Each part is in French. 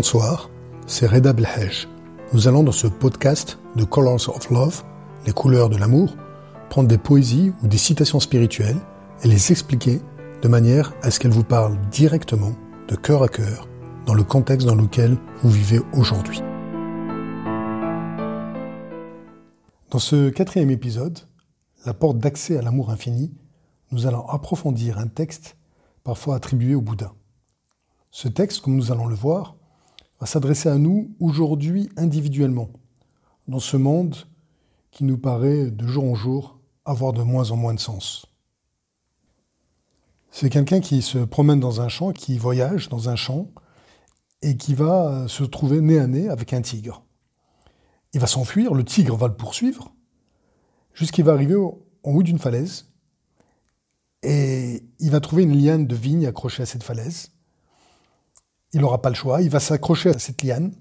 Bonsoir, c'est Reda Belhej. Nous allons dans ce podcast de Colors of Love, les couleurs de l'amour, prendre des poésies ou des citations spirituelles et les expliquer de manière à ce qu'elles vous parlent directement, de cœur à cœur, dans le contexte dans lequel vous vivez aujourd'hui. Dans ce quatrième épisode, la porte d'accès à l'amour infini, nous allons approfondir un texte parfois attribué au Bouddha. Ce texte, comme nous allons le voir, va s'adresser à nous aujourd'hui individuellement, dans ce monde qui nous paraît de jour en jour avoir de moins en moins de sens. C'est quelqu'un qui se promène dans un champ, qui voyage dans un champ, et qui va se trouver nez à nez avec un tigre. Il va s'enfuir, le tigre va le poursuivre, jusqu'il va arriver en haut d'une falaise, et il va trouver une liane de vigne accrochée à cette falaise, il n'aura pas le choix, il va s'accrocher à cette liane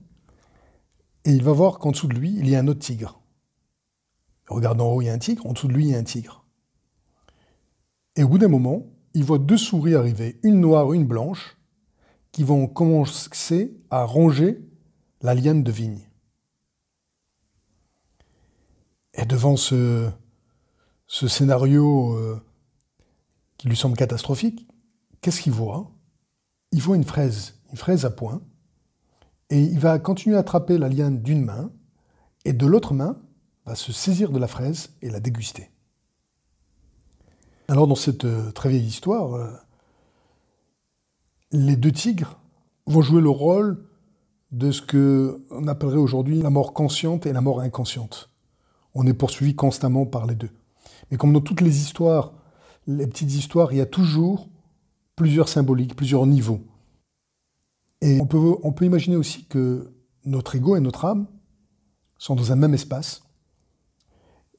et il va voir qu'en dessous de lui, il y a un autre tigre. Regarde en haut, il y a un tigre, en dessous de lui, il y a un tigre. Et au bout d'un moment, il voit deux souris arriver, une noire une blanche, qui vont commencer à ronger la liane de vigne. Et devant ce, ce scénario euh, qui lui semble catastrophique, qu'est-ce qu'il voit? Il voit une fraise une fraise à point, et il va continuer à attraper la liane d'une main, et de l'autre main va se saisir de la fraise et la déguster. Alors dans cette euh, très vieille histoire, euh, les deux tigres vont jouer le rôle de ce que on appellerait aujourd'hui la mort consciente et la mort inconsciente. On est poursuivi constamment par les deux. Mais comme dans toutes les histoires, les petites histoires, il y a toujours plusieurs symboliques, plusieurs niveaux. Et on peut, imaginer aussi que notre ego et notre âme sont dans un même espace.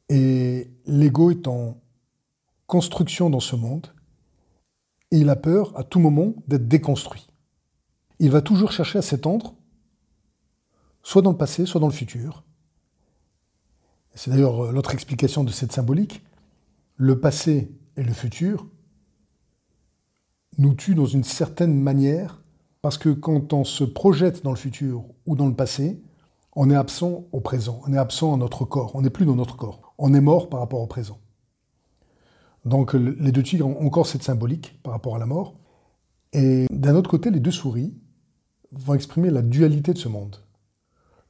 Et l'ego est en construction dans ce monde. Et il a peur à tout moment d'être déconstruit. Il va toujours chercher à s'étendre, soit dans le passé, soit dans le futur. C'est d'ailleurs euh, l'autre explication de cette symbolique. Le passé et le futur nous tuent dans une certaine manière parce que quand on se projette dans le futur ou dans le passé, on est absent au présent, on est absent à notre corps, on n'est plus dans notre corps, on est mort par rapport au présent. Donc les deux tigres ont encore cette symbolique par rapport à la mort. Et d'un autre côté, les deux souris vont exprimer la dualité de ce monde.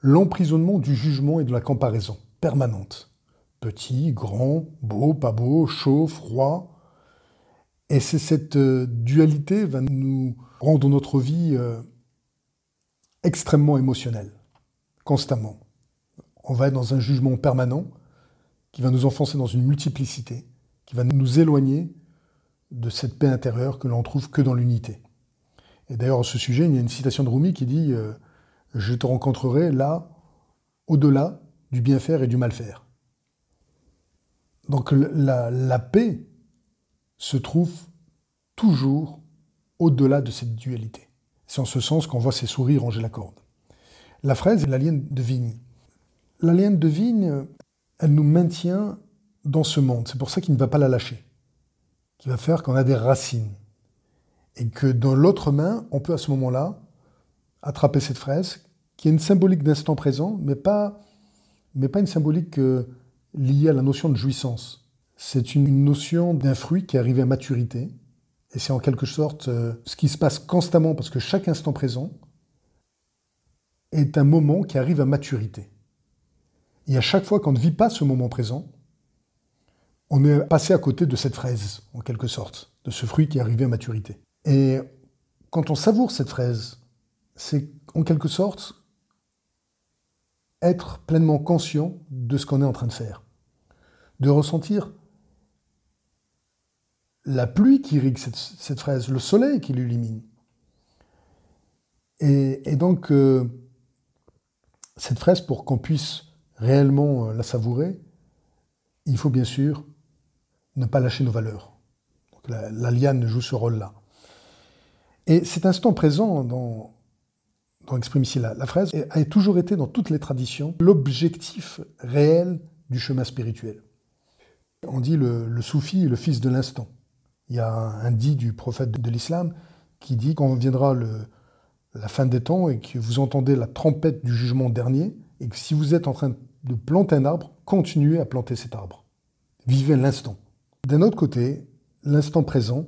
L'emprisonnement du jugement et de la comparaison permanente. Petit, grand, beau, pas beau, chaud, froid. Et c'est cette euh, dualité va nous rendre notre vie euh, extrêmement émotionnelle, constamment. On va être dans un jugement permanent qui va nous enfoncer dans une multiplicité, qui va nous éloigner de cette paix intérieure que l'on trouve que dans l'unité. Et d'ailleurs, à ce sujet, il y a une citation de Rumi qui dit euh, Je te rencontrerai là, au-delà du bien faire et du mal faire. Donc la, la paix se trouve toujours au-delà de cette dualité. C'est en ce sens qu'on voit ces souris ranger la corde. La fraise est la liane de vigne. La liane de vigne, elle nous maintient dans ce monde. C'est pour ça qu'il ne va pas la lâcher. Qui va faire qu'on a des racines. Et que dans l'autre main, on peut à ce moment-là attraper cette fraise, qui est une symbolique d'instant présent, mais pas, mais pas une symbolique euh, liée à la notion de jouissance. C'est une notion d'un fruit qui est arrivé à maturité, et c'est en quelque sorte euh, ce qui se passe constamment, parce que chaque instant présent est un moment qui arrive à maturité. Et à chaque fois qu'on ne vit pas ce moment présent, on est passé à côté de cette fraise, en quelque sorte, de ce fruit qui est arrivé à maturité. Et quand on savoure cette fraise, c'est en quelque sorte être pleinement conscient de ce qu'on est en train de faire, de ressentir la pluie qui irrigue cette, fraise, le soleil qui l'illumine. Et, donc, euh, cette fraise, pour qu'on puisse réellement euh, la savourer, il faut bien sûr ne pas lâcher nos valeurs. la, liane joue ce rôle-là. Et cet instant présent dont, exprime ici la, fraise a toujours été dans toutes les traditions l'objectif réel du chemin spirituel. On dit le, le soufi est le fils de l'instant. Il y a un dit du prophète de l'islam qui dit qu'on viendra le, la fin des temps et que vous entendez la trompette du jugement dernier, et que si vous êtes en train de planter un arbre, continuez à planter cet arbre. Vivez l'instant. D'un autre côté, l'instant présent,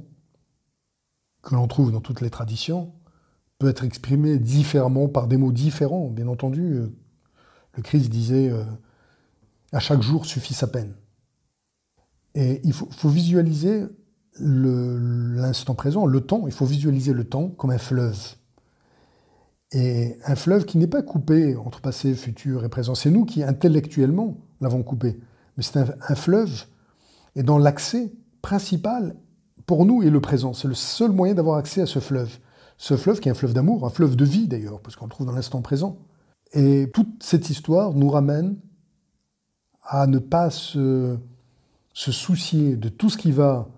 que l'on trouve dans toutes les traditions, peut être exprimé différemment par des mots différents. Bien entendu, le Christ disait euh, à chaque jour suffit sa peine. Et il faut visualiser l'instant présent, le temps, il faut visualiser le temps comme un fleuve. Et un fleuve qui n'est pas coupé entre passé, futur et présent. C'est nous qui intellectuellement l'avons coupé. Mais c'est un, fleuve. Et dans l'accès principal, pour nous, est le présent. C'est le seul moyen d'avoir accès à ce fleuve. Ce fleuve qui est un fleuve d'amour, un fleuve de vie d'ailleurs, parce qu'on le trouve dans l'instant présent. Et toute cette histoire nous ramène à ne pas se, se soucier de tout ce qui va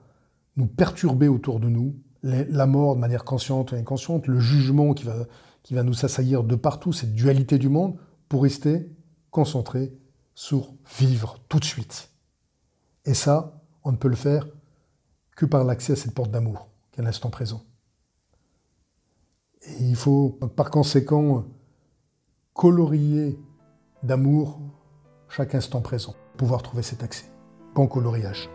nous perturber autour de nous, la mort de manière consciente et inconsciente, le jugement qui va, qui va nous assaillir de partout, cette dualité du monde, pour rester concentré sur vivre tout de suite. Et ça, on ne peut le faire que par l'accès à cette porte d'amour, qui est l'instant présent. Et il faut par conséquent colorier d'amour chaque instant présent, pour pouvoir trouver cet accès. Bon coloriage.